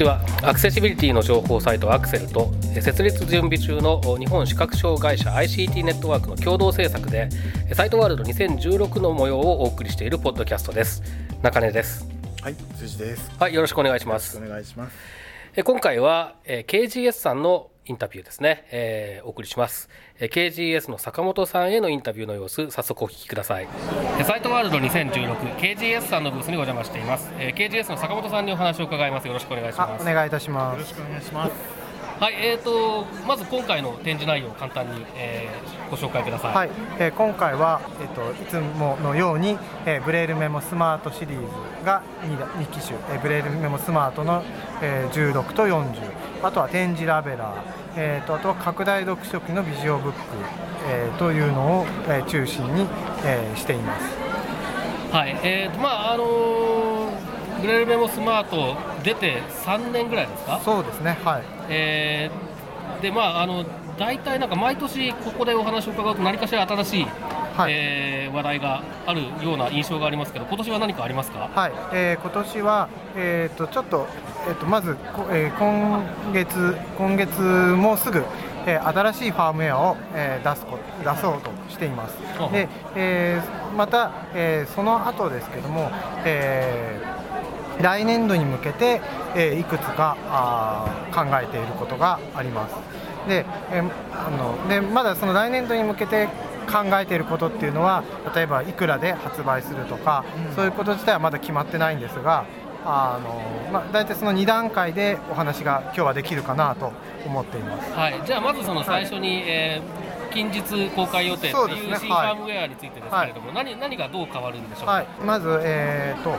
ちはアクセシビリティの情報サイトアクセルとえ設立準備中の日本視覚障害者 ICT ネットワークの共同制作でえサイトワールド2016の模様をお送りしているポッドキャストです中根ですはい、辻です。はいよろしくお願いしますお願いします。え今回はえ KGS さんのインタビューですね、えーお送りします。え KGS の坂本さんへのインタビューの様子早速お聞きください。えサイトワールド 2016KGS さんのブースにお邪魔しています。え KGS の坂本さんにお話を伺います。よろしくお願いします。お願いいたしまよろす。しくお願いします。はい、えー、とまず今回の展示内容を簡単に、えーご紹介ください。はい、えー今回は、えっといつものように、えーブレイルメモスマートシリーズが 2, 2機種、えーブレイルメモスマートの、えー16と40あとは点字ラベラー、えー、とあとは拡大読書機のビジオブック、えーというのを、えー中心に、えーしています。はい、えーとまああのーグレルメモスマート出て3年ぐらいですか？そうですね、はい、えーでまああの大体なんか毎年ここでお話を伺うと何かしら新しい、はいえー話題があるような印象がありますけど、今年は何かありますか？はい、えー今年は、えー、とちょっと,、えー、とまず、こえー今月今月もうすぐ、えー新しいファームウェアを、えー出すこ出そうとしていますうん。で、えーまた、えーその後ですけども、えー来年度に向けて、えーいくつかあー考えていることがあります。で,、えーあのでまだその来年度に向けて考えていることっていうのは例えばいくらで発売するとか、そういうこと自体はまだ決まってないんですがあの、まあ、大体その2段階でお話が今日はできるかなと思っています。はい、じゃあまずその最初に、えー近日公開予定ってそうですねいう新ファームウェアについてですけれども、何何がどう変わるんでしょうか？はい、まず、えー、と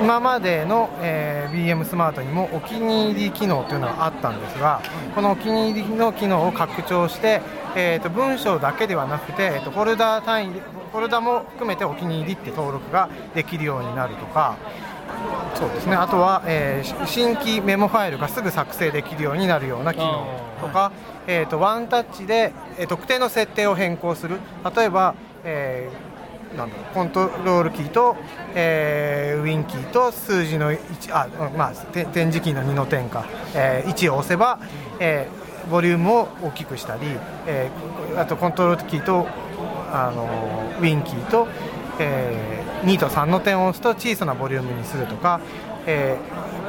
今までの、えー BM スマートにもお気に入り機能というのがあったんですが、このお気に入りの機能を拡張して、えー、と文章だけではなくて、えーとフォルダ単位でフォルダも含めてお気に入りって登録ができるようになるとか。そうですね。あとは、えーし新規メモファイルがすぐ作成できるようになるような機能とか、えー、とワンタッチで、えー特定の設定を変更する。例えば、えーなんだろうコントロールキーと、えーウィンキーと数字の1あ、うんまあ、て点字キーの2の点か、えー1を押せば、えーボリュームを大きくしたり、えーあとコントロールキーとあのウィンキーと、えー2と3の点を押すと小さなボリュームにするとか、えー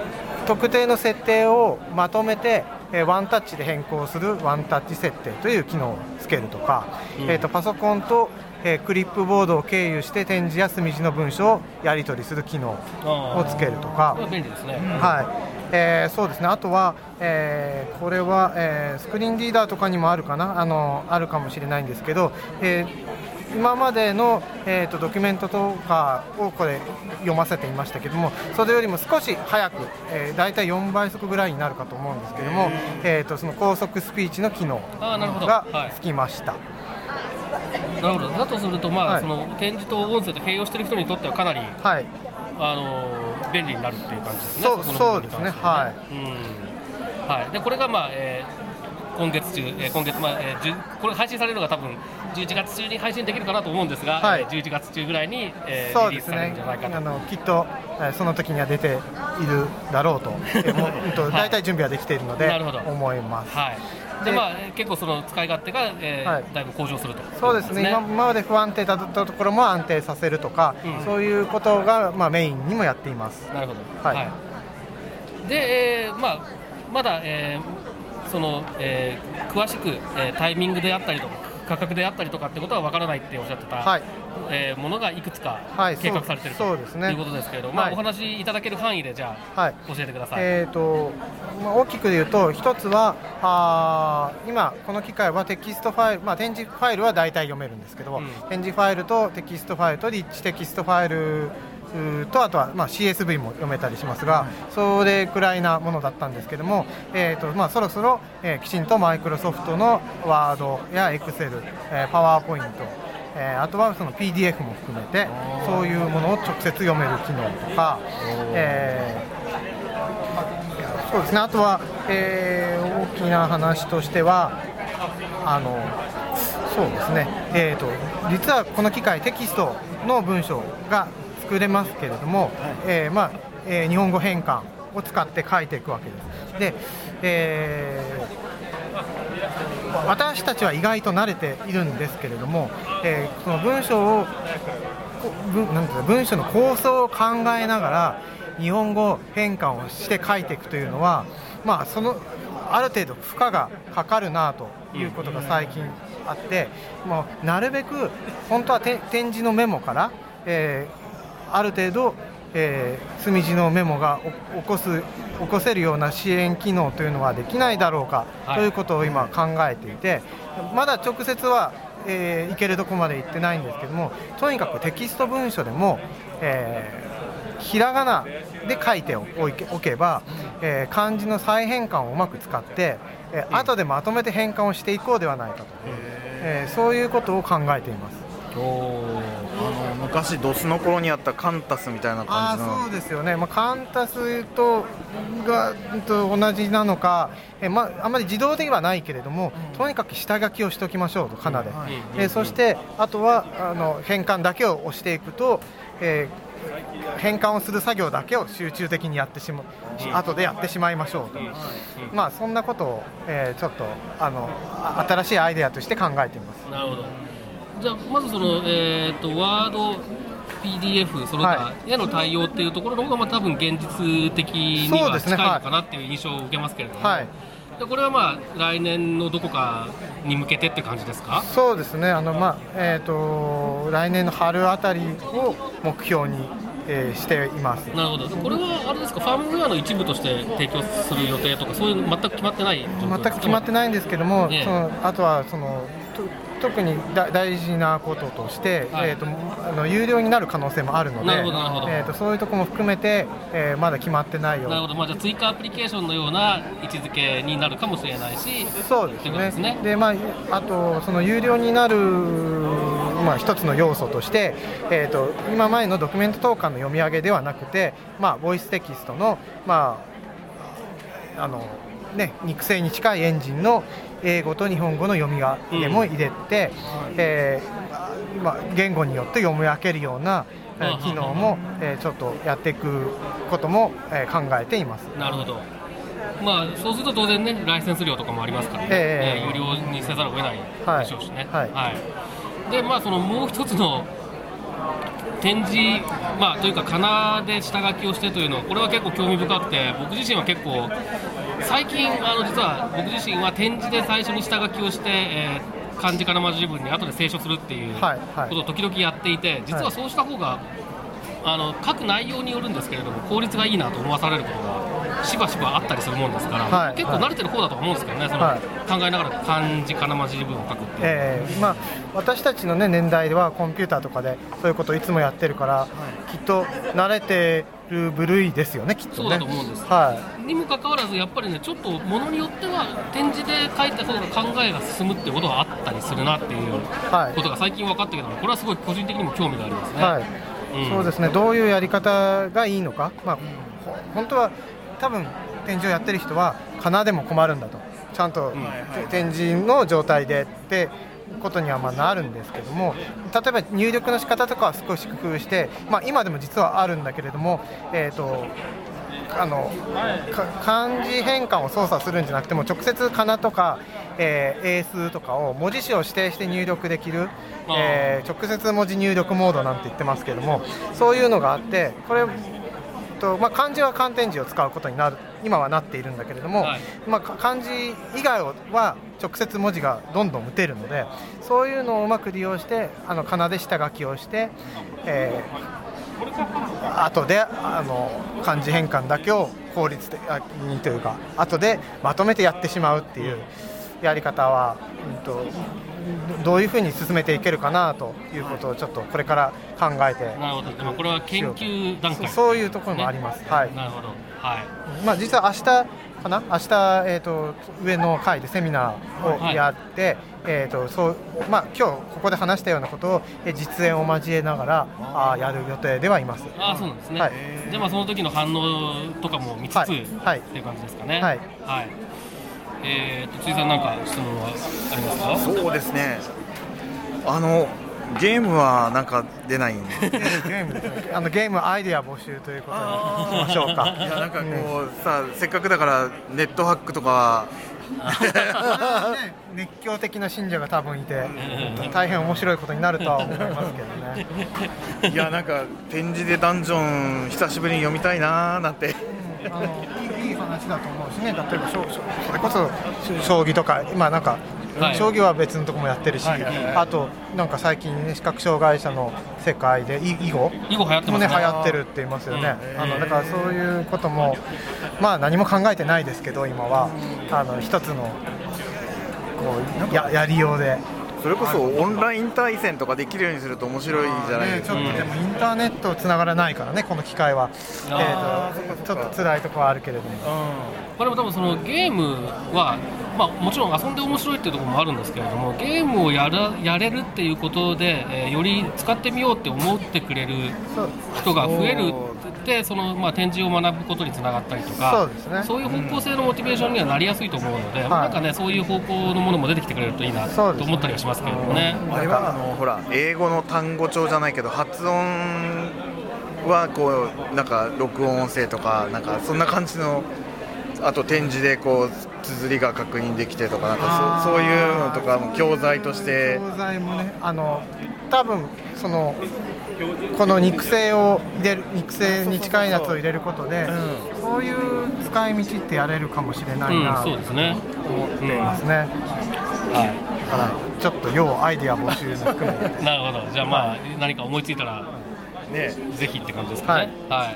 特定の設定をまとめて、えーワンタッチで変更するワンタッチ設定という機能をつけるとか、えー、とパソコンと、えークリップボードを経由して点字や墨字の文章をやり取りする機能をつけるとか。は便利ですね。はい。えーそうですね。あとは、えーこれは、えースクリーンリーダーとかにもあるかな？あのあるかもしれないんですけど、えー今までの、えー、とドキュメントとかをこれ読ませていましたけどもそれよりも少し早く、えー、大体4倍速ぐらいになるかと思うんですけども、えー、とその高速スピーチの機能がはいつきました。なるほど。だとするとまあ、はいその展示と音声と併用している人にとってはかなりはいあの便利になるっていう感じですね。そうそうですねはねうん。はい。でこれがまあ、えー今月中、えー今月まあ、えーじゅこれ配信されるのが多分11月中に配信できるかなと思うんですが、はいえー11月中ぐらいに、えーそうですねじゃないかとあ。のきっと、えーその時には出ているだろうと、えーもう大体準備はできているのでなるほど思います。はい。ででまあえー結構その使い勝手が、えーはいだいぶ向上すると。そうですね今今まで不安定だったところも安定させるとか、うんそういうことが、まあ、メインにもやっています。なるほど。はいで、えーまあまだ、えーその、えー詳しく、えータイミングであったりとか価格であったりとかってことは分からないっておっしゃってた、はい。えーものがいくつかはい計画されてるとそうそうですね。いうことですけれども、まあ、はい。お話しいただける範囲でじゃあはい。教えてください。えーとまあ、大きく言うと、一つはあー今、この機械はテキストファイル、まあ、点字ファイルは大体読めるんですけど、うん。点字ファイルとテキストファイルとリッチテキストファイルとあとは、まあ、CSV も読めたりしますが、それくらいなものだったんですけども、えーとまあ、そろそろ、えーきちんとマイクロソフトのワードやエクセル、えーパワーポイント、えーあとはその PDF も含めてそういうものを直接読める機能とか、えーそうですね。あとは、えー大きな話としてはあのそうですね、えー、と実はこの機械テキストの文章が作れますけれども、えーまあえー日本語変換を使って書いていくわけです。で、えー私たちは意外と慣れているんですけれども、えーその文章をこ文なんていうの文章の構想を考えながら日本語変換をして書いていくというのは、まあ、そのある程度負荷がかかるなということが最近あって、もうなるべく本当はて展示のメモから、えーある程度、えー墨字のメモがお起こす起こせるような支援機能というのはできないだろうか、はい。ということを今考えていてまだ直接は、えーいけるとこまで行ってないんですけどもとにかくテキスト文書でも、えーひらがなで書いておけおけば、えー漢字の再変換をうまく使って、えー後でまとめて変換をしていこうではないかと、えーそういうことを考えています。あの昔ドスの頃にあったカンタスみたいなあ感じの。ーそうですよね、まあ、カンタスとがと同じなのか、えまあ、あまり自動ではないけれども、とにかく下書きをしておきましょうと、かなで、えそしてあとはあの変換だけを押していくと、えー変換をする作業だけを集中的にやってしまう、後でやってしまいましょうと、まあ、そんなことを、えーちょっとあのあ新しいアイデアとして考えています。なるほどじゃあまずその、えー、とワード PDF その他への対応っていうところの方がまあ多分現実的には近いのかなっていう印象を受けますけれども、はい。でこれはまあ来年のどこかに向けてって感じですか？そうですね、あのまあえー、と来年の春あたりを目標に、えーしています。なるほど。これはあれですか？ファームウェアの一部として提供する予定とかそういうの全く決まってない全く決まってないんですけども、ええ。そのあとはそのと特にだ大事なこととして、はい。えー、とあの有料になる可能性もあるのでなるほどなるほど。えー、とそういうところも含めて、えーまだ決まってないような。るほど、まあ、じゃあ追加アプリケーションのような位置づけになるかもしれないしそうですということですね。まあ、あと、その有料になる、まあ、一つの要素として、えー、と今前のドキュメント投函の読み上げではなくて、まあ、ボイステキストの、まああのね、肉声に近いエンジンの英語と日本語の読み上げも入れて、えーまあ、言語によって読み分けるような、機能も、えーちょっとやっていくことも、えー考えています。なるほど。まあ、そうすると当然ね、ライセンス料とかもありますからね、えええー。有料にせざるを得ないでしょうしね。はい。い。で、まあ、そのもう一つの展示、まあ、というか、かなで下書きをしてというのは、これは結構興味深くて、僕自身は結構、最近、あの実は僕自身は展示で最初に下書きをして、えー漢字かなまじ文に後で清書するっていうことを時々やっていて、実はそうした方が、あの書く内容によるんですけれども効率がいいなと思わされることがしばしばあったりするもんですから、はい。結構慣れてる方だと思うんですけどね、そのはい。考えながら漢字かなまじ文を書くっていう、えーまあ、私たちの、ね、年代ではコンピューターとかでそういうことをいつもやってるから、きっと慣れてる部類ですよね、きっとね。そうだと思うんです。はにもかかわらず、やっぱりね、ちょっとものによっては、展示で書いた方が考えが進むっていうことがあったりするなっていうはい。ことが最近分かってきたので、これはすごい個人的にも興味がありますね。はい。うんそうですね、どういうやり方がいいのか、まあ、ほ本当は多分展示をやってる人は、かなでも困るんだと、ちゃんと、て展示の状態でってことにはまあなるんですけども、例えば入力の仕方とかは少し工夫して、まあ、今でも実はあるんだけれども、えーとあのか漢字変換を操作するんじゃなくても直接かなとか、えー英数とかを文字詞を指定して入力できる、えー直接文字入力モードなんて言ってますけどもそういうのがあってこれとまあ、漢字は漢点字を使うことになる今はなっているんだけれども、はい。まあ、か漢字以外は直接文字がどんどん打てるのでそういうのをうまく利用してあの仮名で下書きをして、えー、後であの漢字変換だけを効率的にというか後でまとめてやってしまうっていうやり方は、うん、とどういうふうに進めていけるかなということをちょっとこれから考えてなるほど。でもこれは研究段階。そうそういうところもあります、はい。なるほど。はい。まあ、実は明日かな？明日、えー、と上の会でセミナーをやって、えーとそうまあ今日ここで話したようなことをえー実演を交えながらあー。やる予定ではいます。ああそうなんですね、はい。でまあその時の反応とかも見つつ、はい。はい。っていう感じですかね。はい。はいえー、と辻さんなんか質問はありますか？そうですね。あのゲームはなんか出ないんで。ゲームあのゲームアイデア募集ということにしましょうか。いやなんかこうさせっかくだからネットハックとかね熱狂的な信者が多分いて大変面白いことになるとは思いますけどね。いやなんか展示でダンジョン久しぶりに読みたいなーなんて。あのいいいい話だと思うしね、例えばそれこそし将棋とか、今なんか、はい。将棋は別のとこもやってるし、あとなんか最近ね視覚障害者の世界でい囲碁。囲碁流行ってもね流行ってるって言いますよね。うん。あのだからそういうこともまあ何も考えてないですけど今は。あの一つのこうややりようで。それこそオンライン対戦とかできるようにすると面白いじゃないねですか、ちょっとでもインターネットつながらないからねこの機会は、あえーとちょっと辛いところはあるけれども。これも多分そのゲームは、まあ、もちろん遊んで面白いっていうところもあるんですけれどもゲームをやらやれるっていうことで、えーより使ってみようって思ってくれる人が増えるでその、まあ、展示を学ぶことにつながったりとかそうですね。そういう方向性のモチベーションにはなりやすいと思うので、まあなんかね、そういう方向のものも出てきてくれるといいなとそうですね思ったりはしますけれどもね。あれはあのほら英語の単語帳じゃないけど発音はこうなんか録音音声とかなんかそんな感じのあと展示でこう綴りが確認できてとかなんかそそういうのとかも教材として。教材もねあの多分そのこの肉声を入れる肉声に近いやつを入れることで、そういう使い道ってやれるかもしれないなうん、と思。っていますね、はだからちょっと要アイデア募集も含めてい。なるほど。じゃあまあ何か思いついたらねぜひって感じですかね。は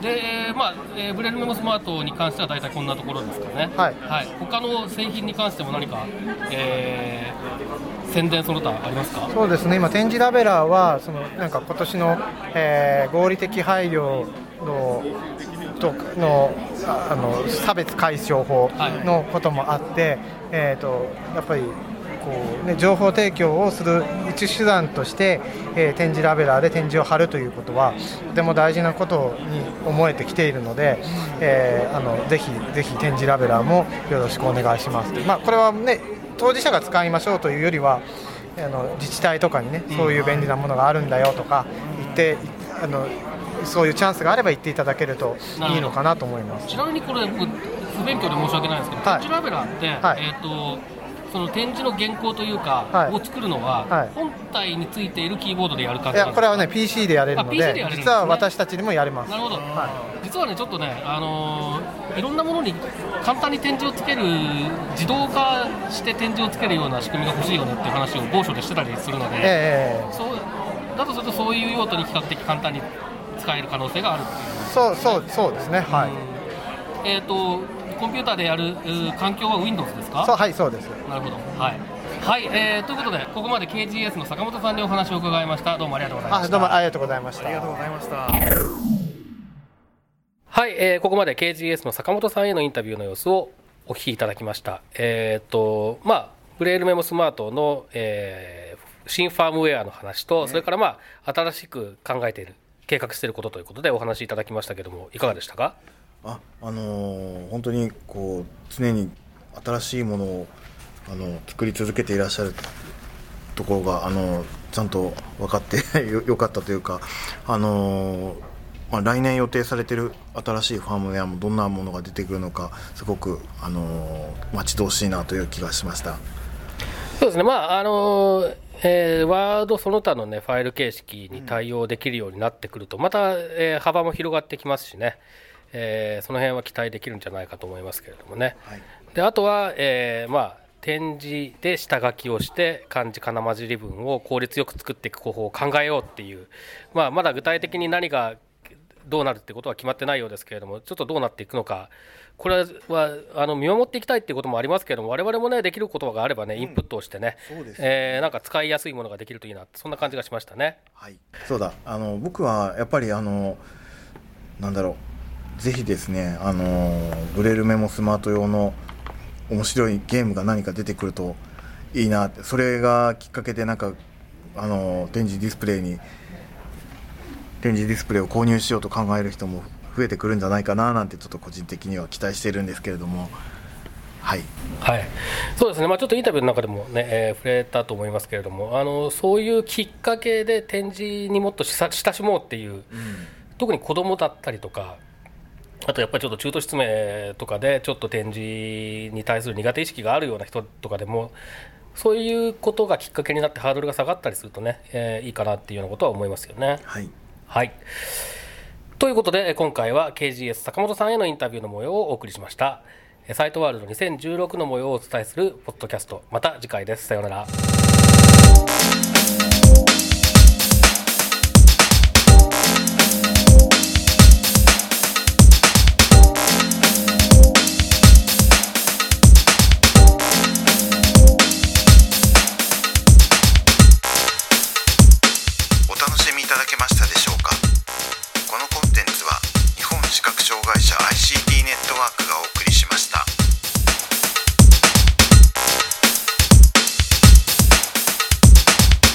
い。で、えーまあ、えーブレルメモスマートに関しては大体こんなところですかね。はい他の製品に関しても何か、えー宣伝その他ありますか？そうですね今展示ラベラーはそのなんか今年の、えー合理的配慮のとのああの差別解消法のこともあって、えー、とやっぱりこう、ね、情報提供をする一手段として、えー展示ラベラーで展示を貼るということはとても大事なことに思えてきているので、えーあのぜひぜひ展示ラベラーもよろしくお願いします。まあ、これはね当事者が使いましょうというよりはあの自治体とかにねそういう便利なものがあるんだよとか言ってあのそういうチャンスがあれば言っていただけるといいのかなと思います。ちなみにこれ僕不勉強で申し訳ないんですけど、はい展示ラベラーって、はいえっ、とその展示の原稿というか、はい。を作るのは、はい。本体についているキーボードでやる感いじですかやこれはね PC でやれるのでねで実は私たちにもやれます。なるほど、は実はね、ちょっとね、あのーいろんなものに簡単に展示をつける、自動化して展示をつけるような仕組みが欲しいよねっていう話を某所でしてたりするので、ええそうだとすると、そういう用途に比較的簡単に使える可能性があるっていう。そうそうそうですね。はい、えっ、と、コンピューターでやる環境は Windows ですか？そうはいそうですなるほど。はい。はい、えーということで、ここまで KGS の坂本さんにお話を伺いました。どうもありがとうございました。あどうもありがとうございましたありがとうございましたはい、えーここまで KGS の坂本さんへのインタビューの様子をお聞きいただきました。えっ、と、まあ、ブレールメモスマートの、えー新ファームウェアの話と、それからまあ、新しく考えている、計画していることということでお話しいただきましたけども、いかがでしたか？ああのー本当にこう常に新しいものをあの作り続けていらっしゃるところがあのちゃんと分かって よかったというか、あのーまあ、来年予定されている新しいファームウェアもどんなものが出てくるのかすごく、あのー待ち遠しいなという気がしました。そうですね、まああのえー、ワードその他の、ね、ファイル形式に対応できるようになってくると、また、えー、幅も広がってきますしね、えー、その辺は期待できるんじゃないかと思いますけれどもね。はい、であとは、えーまあ、点字で下書きをして漢字かなまじり文を効率よく作っていく方法を考えようっていう、まあ、まだ具体的に何がどうなるってことは決まってないようですけれどもちょっとどうなっていくのか。これはあの見守っていきたいっていうこともありますけれども我々もねできることがあればねインプットをしてね,、うん、ねえー、なんか使いやすいものができるといいなそんな感じがしましたね。はい、そうだ。あの僕はやっぱりあのなんだろうぜひですねあのブレルメモスマート用の面白いゲームが何か出てくるといいなってそれがきっかけでなんかあの展示ディスプレイに展示ディスプレイを購入しようと考える人も増えてくるんじゃないかななんてちょっと個人的には期待しているんですけれども。はい、はい、そうですね、まあ、ちょっとインタビューの中でもね、えー、触れたと思いますけれども、あのそういうきっかけで展示にもっと親しもうっていう、うん、特に子どもだったりとか、あとやっぱりちょっと中途失明とかで、ちょっと展示に対する苦手意識があるような人とかでも、そういうことがきっかけになってハードルが下がったりするとね、えー、いいかなっていうようなことは思いますよね。はい、はい。ということで今回は KGS 坂本さんへのインタビューの模様をお送りしました。サイトワールド2016の模様をお伝えするポッドキャスト。また次回です。さようなら